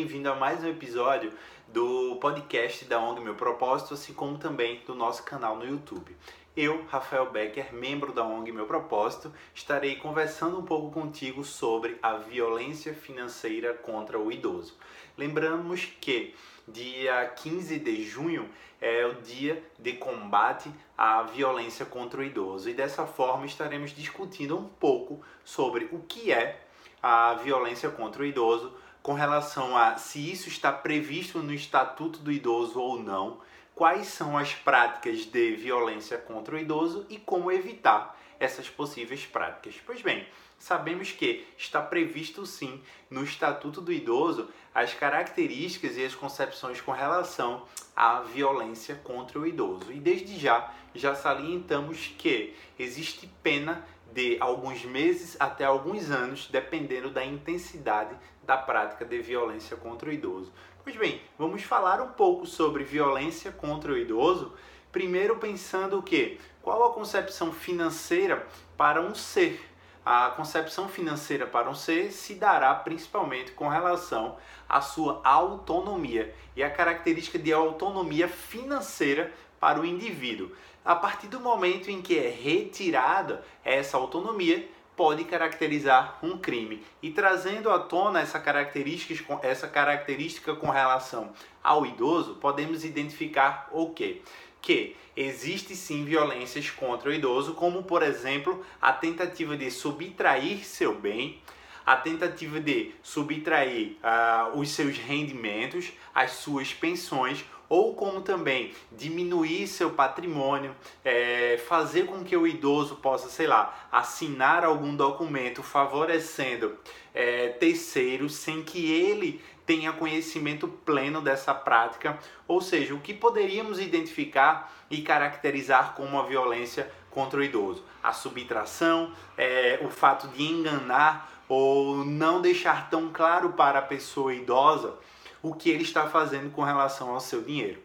bem-vindo a mais um episódio do podcast da ONG Meu Propósito, assim como também do nosso canal no YouTube. Eu, Rafael Becker, membro da ONG Meu Propósito, estarei conversando um pouco contigo sobre a violência financeira contra o idoso. Lembramos que dia 15 de junho é o dia de combate à violência contra o idoso e dessa forma estaremos discutindo um pouco sobre o que é a violência contra o idoso com relação a se isso está previsto no Estatuto do Idoso ou não, quais são as práticas de violência contra o idoso e como evitar essas possíveis práticas. Pois bem, sabemos que está previsto sim no Estatuto do Idoso as características e as concepções com relação à violência contra o idoso. E desde já já salientamos que existe pena de alguns meses até alguns anos, dependendo da intensidade da prática de violência contra o idoso. Pois bem, vamos falar um pouco sobre violência contra o idoso, primeiro pensando o que? Qual a concepção financeira para um ser? A concepção financeira para um ser se dará principalmente com relação à sua autonomia e a característica de autonomia financeira para o indivíduo. A partir do momento em que é retirada essa autonomia, pode caracterizar um crime. E trazendo à tona essa característica, essa característica com relação ao idoso, podemos identificar o quê? Que existe sim violências contra o idoso, como por exemplo a tentativa de subtrair seu bem, a tentativa de subtrair uh, os seus rendimentos, as suas pensões ou como também diminuir seu patrimônio, é, fazer com que o idoso possa, sei lá, assinar algum documento favorecendo é, terceiros sem que ele tenha conhecimento pleno dessa prática, ou seja, o que poderíamos identificar e caracterizar como a violência contra o idoso. A subtração, é, o fato de enganar ou não deixar tão claro para a pessoa idosa o que ele está fazendo com relação ao seu dinheiro.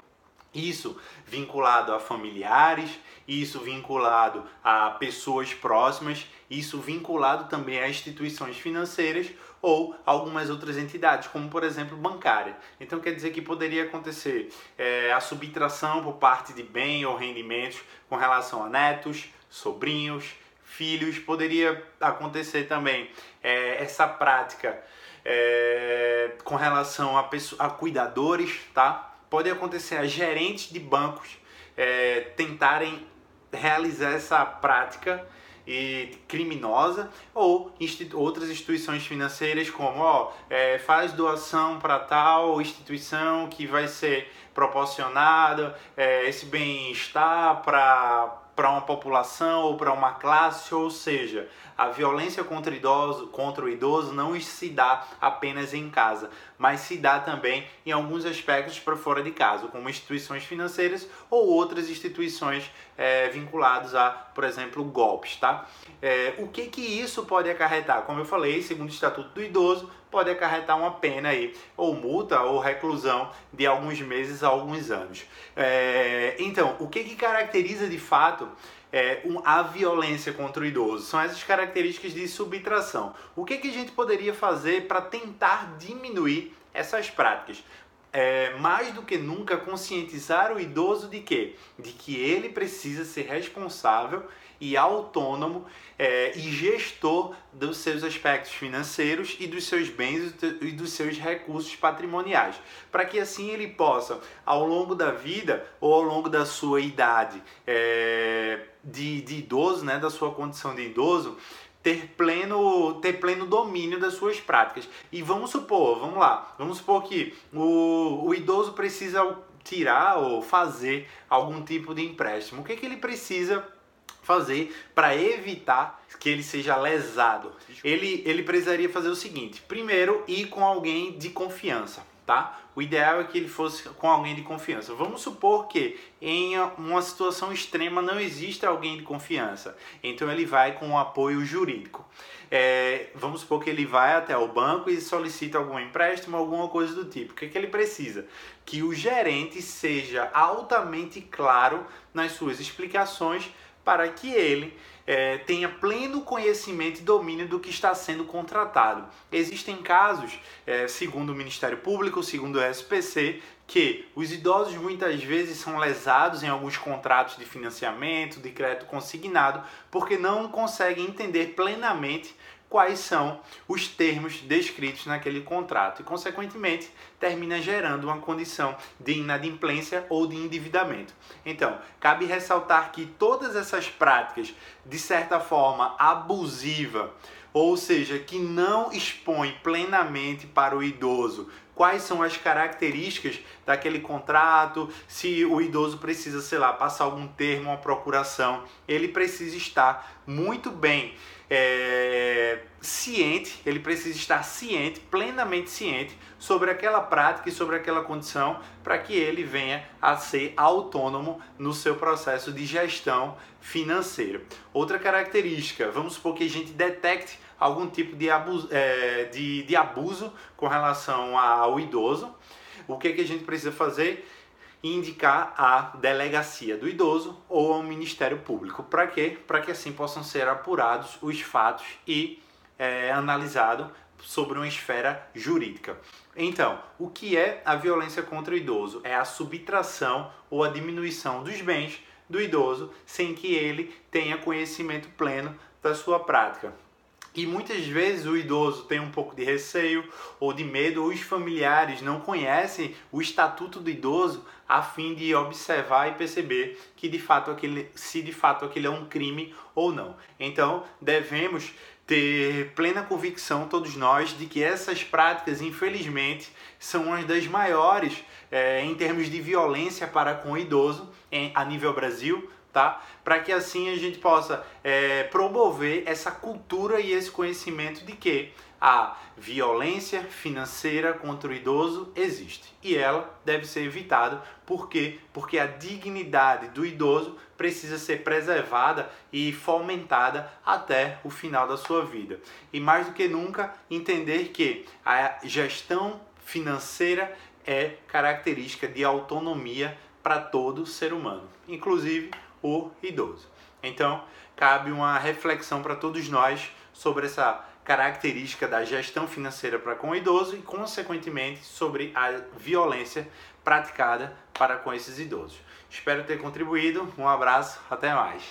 Isso vinculado a familiares, isso vinculado a pessoas próximas, isso vinculado também a instituições financeiras ou algumas outras entidades, como por exemplo bancária. Então quer dizer que poderia acontecer é, a subtração por parte de bem ou rendimentos com relação a netos, sobrinhos, filhos. Poderia acontecer também é, essa prática é, com relação a, a cuidadores, tá? Pode acontecer a gerentes de bancos é, tentarem realizar essa prática e criminosa ou institu outras instituições financeiras como ó, é, faz doação para tal instituição que vai ser proporcionada é, esse bem-estar para para uma população ou para uma classe, ou seja, a violência contra idoso, contra o idoso não se dá apenas em casa, mas se dá também em alguns aspectos para fora de casa, como instituições financeiras ou outras instituições é, vinculadas a, por exemplo, golpes, tá? É, o que que isso pode acarretar? Como eu falei, segundo o Estatuto do Idoso, pode acarretar uma pena aí, ou multa ou reclusão de alguns meses a alguns anos. É, então, o que que caracteriza de fato é, um, a violência contra o idoso. São essas características de subtração. O que, que a gente poderia fazer para tentar diminuir essas práticas? É, mais do que nunca conscientizar o idoso de que de que ele precisa ser responsável e autônomo é, e gestor dos seus aspectos financeiros e dos seus bens e dos seus recursos patrimoniais, para que assim ele possa, ao longo da vida ou ao longo da sua idade é, de, de idoso, né, da sua condição de idoso, ter pleno, ter pleno domínio das suas práticas. E vamos supor, vamos lá, vamos supor que o, o idoso precisa tirar ou fazer algum tipo de empréstimo. O que, é que ele precisa fazer para evitar que ele seja lesado? Ele, ele precisaria fazer o seguinte: primeiro, ir com alguém de confiança, tá? O ideal é que ele fosse com alguém de confiança. Vamos supor que em uma situação extrema não existe alguém de confiança, então ele vai com um apoio jurídico. É, vamos supor que ele vai até o banco e solicita algum empréstimo, alguma coisa do tipo. O que, é que ele precisa? Que o gerente seja altamente claro nas suas explicações para que ele é, tenha pleno conhecimento e domínio do que está sendo contratado. Existem casos, é, segundo o Ministério Público, segundo o SPC, que os idosos muitas vezes são lesados em alguns contratos de financiamento, de crédito consignado, porque não conseguem entender plenamente quais são os termos descritos naquele contrato e, consequentemente, termina gerando uma condição de inadimplência ou de endividamento. Então, cabe ressaltar que todas essas práticas, de certa forma abusiva, ou seja, que não expõe plenamente para o idoso quais são as características daquele contrato, se o idoso precisa, sei lá, passar algum termo, uma procuração, ele precisa estar muito bem é, ciente, ele precisa estar ciente, plenamente ciente sobre aquela prática e sobre aquela condição para que ele venha a ser autônomo no seu processo de gestão financeira. Outra característica, vamos supor que a gente detecte algum tipo de abuso, é, de, de abuso com relação ao idoso. O que, que a gente precisa fazer? indicar a delegacia do idoso ou ao Ministério Público. Para quê? Para que assim possam ser apurados os fatos e é, analisado sobre uma esfera jurídica. Então, o que é a violência contra o idoso? É a subtração ou a diminuição dos bens do idoso sem que ele tenha conhecimento pleno da sua prática. E muitas vezes o idoso tem um pouco de receio ou de medo, ou os familiares não conhecem o estatuto do idoso a fim de observar e perceber que de fato aquele, se de fato aquele é um crime ou não. Então devemos ter plena convicção, todos nós, de que essas práticas, infelizmente, são uma das maiores é, em termos de violência para com o idoso em, a nível Brasil, tá? Para que assim a gente possa é, promover essa cultura e esse conhecimento de que a violência financeira contra o idoso existe e ela deve ser evitada. Por quê? Porque a dignidade do idoso precisa ser preservada e fomentada até o final da sua vida. E mais do que nunca, entender que a gestão financeira é característica de autonomia para todo ser humano, inclusive o idoso. Então, cabe uma reflexão para todos nós sobre essa característica da gestão financeira para com o idoso e, consequentemente, sobre a violência praticada para com esses idosos. Espero ter contribuído. Um abraço, até mais.